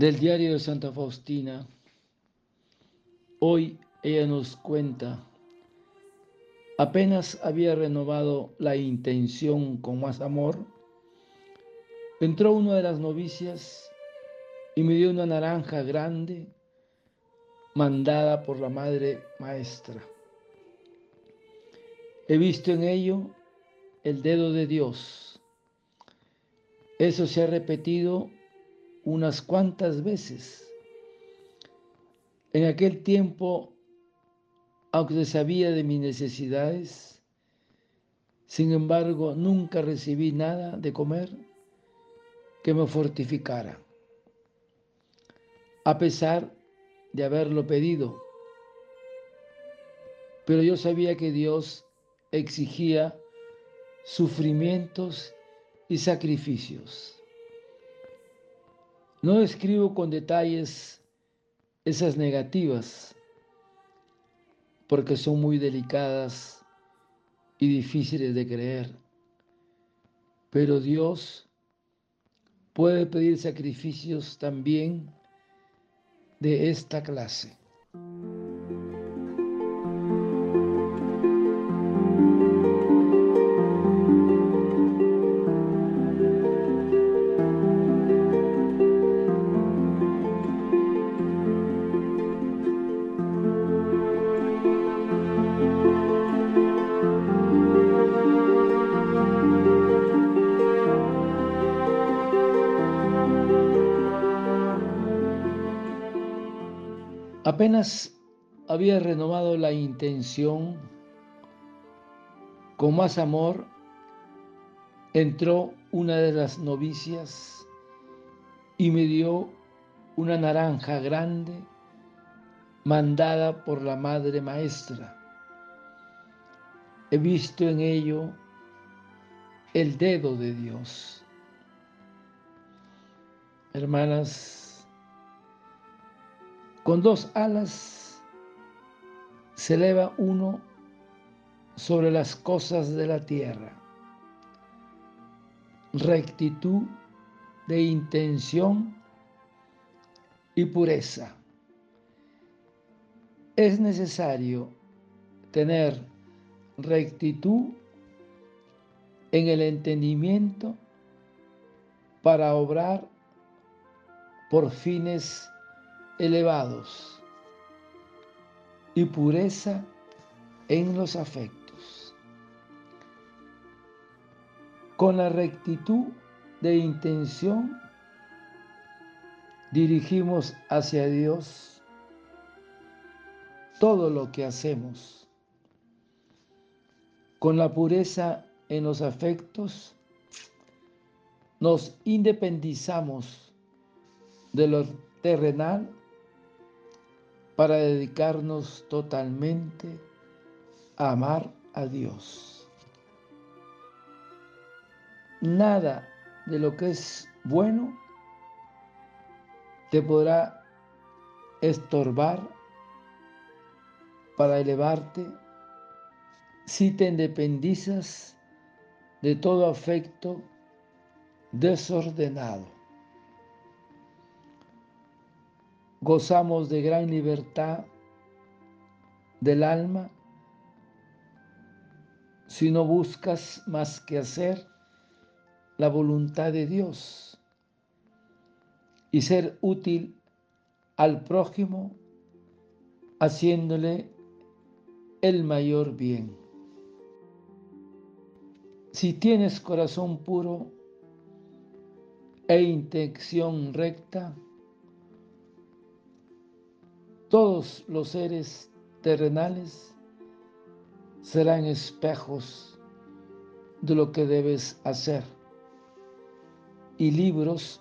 Del diario de Santa Faustina, hoy ella nos cuenta, apenas había renovado la intención con más amor, entró una de las novicias y me dio una naranja grande mandada por la madre maestra. He visto en ello el dedo de Dios. Eso se ha repetido unas cuantas veces. En aquel tiempo, aunque sabía de mis necesidades, sin embargo, nunca recibí nada de comer que me fortificara, a pesar de haberlo pedido. Pero yo sabía que Dios exigía sufrimientos y sacrificios. No escribo con detalles esas negativas porque son muy delicadas y difíciles de creer. Pero Dios puede pedir sacrificios también de esta clase. Apenas había renovado la intención, con más amor entró una de las novicias y me dio una naranja grande mandada por la madre maestra. He visto en ello el dedo de Dios. Hermanas, con dos alas se eleva uno sobre las cosas de la tierra. Rectitud de intención y pureza. Es necesario tener rectitud en el entendimiento para obrar por fines elevados y pureza en los afectos. Con la rectitud de intención dirigimos hacia Dios todo lo que hacemos. Con la pureza en los afectos nos independizamos de lo terrenal para dedicarnos totalmente a amar a Dios. Nada de lo que es bueno te podrá estorbar para elevarte si te independizas de todo afecto desordenado. Gozamos de gran libertad del alma si no buscas más que hacer la voluntad de Dios y ser útil al prójimo haciéndole el mayor bien. Si tienes corazón puro e intención recta, todos los seres terrenales serán espejos de lo que debes hacer y libros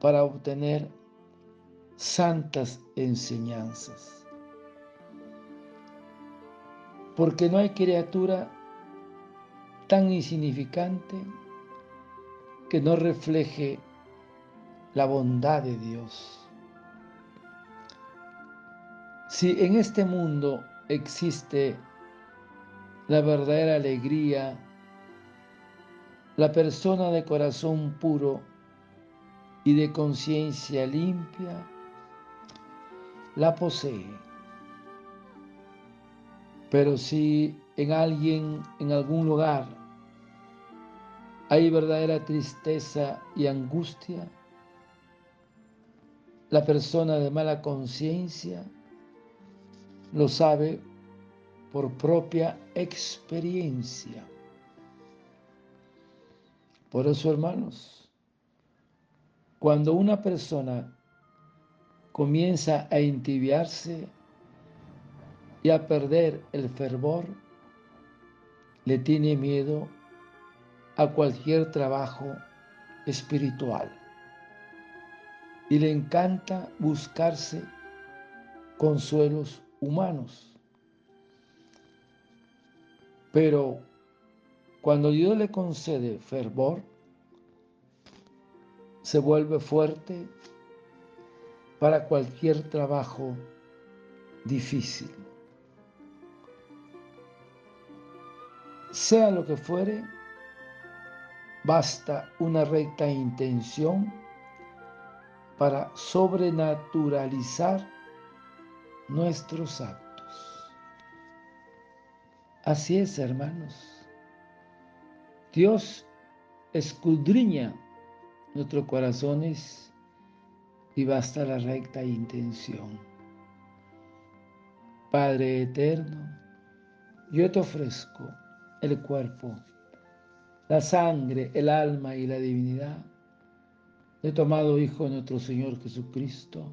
para obtener santas enseñanzas. Porque no hay criatura tan insignificante que no refleje la bondad de Dios. Si en este mundo existe la verdadera alegría, la persona de corazón puro y de conciencia limpia la posee. Pero si en alguien, en algún lugar, hay verdadera tristeza y angustia, la persona de mala conciencia lo sabe por propia experiencia. Por eso, hermanos, cuando una persona comienza a entibiarse y a perder el fervor, le tiene miedo a cualquier trabajo espiritual y le encanta buscarse consuelos humanos. Pero cuando Dios le concede fervor, se vuelve fuerte para cualquier trabajo difícil. Sea lo que fuere, basta una recta intención para sobrenaturalizar nuestros actos. Así es, hermanos. Dios escudriña nuestros corazones y basta la recta intención. Padre eterno, yo te ofrezco el cuerpo, la sangre, el alma y la divinidad de tu amado Hijo nuestro Señor Jesucristo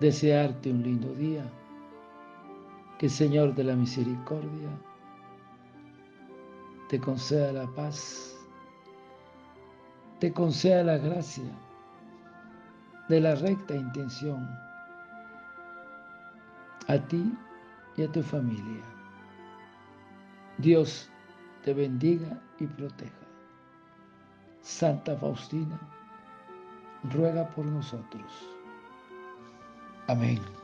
desearte un lindo día. Que Señor de la Misericordia te conceda la paz, te conceda la gracia de la recta intención a ti y a tu familia. Dios te bendiga y proteja. Santa Faustina, ruega por nosotros. I mean.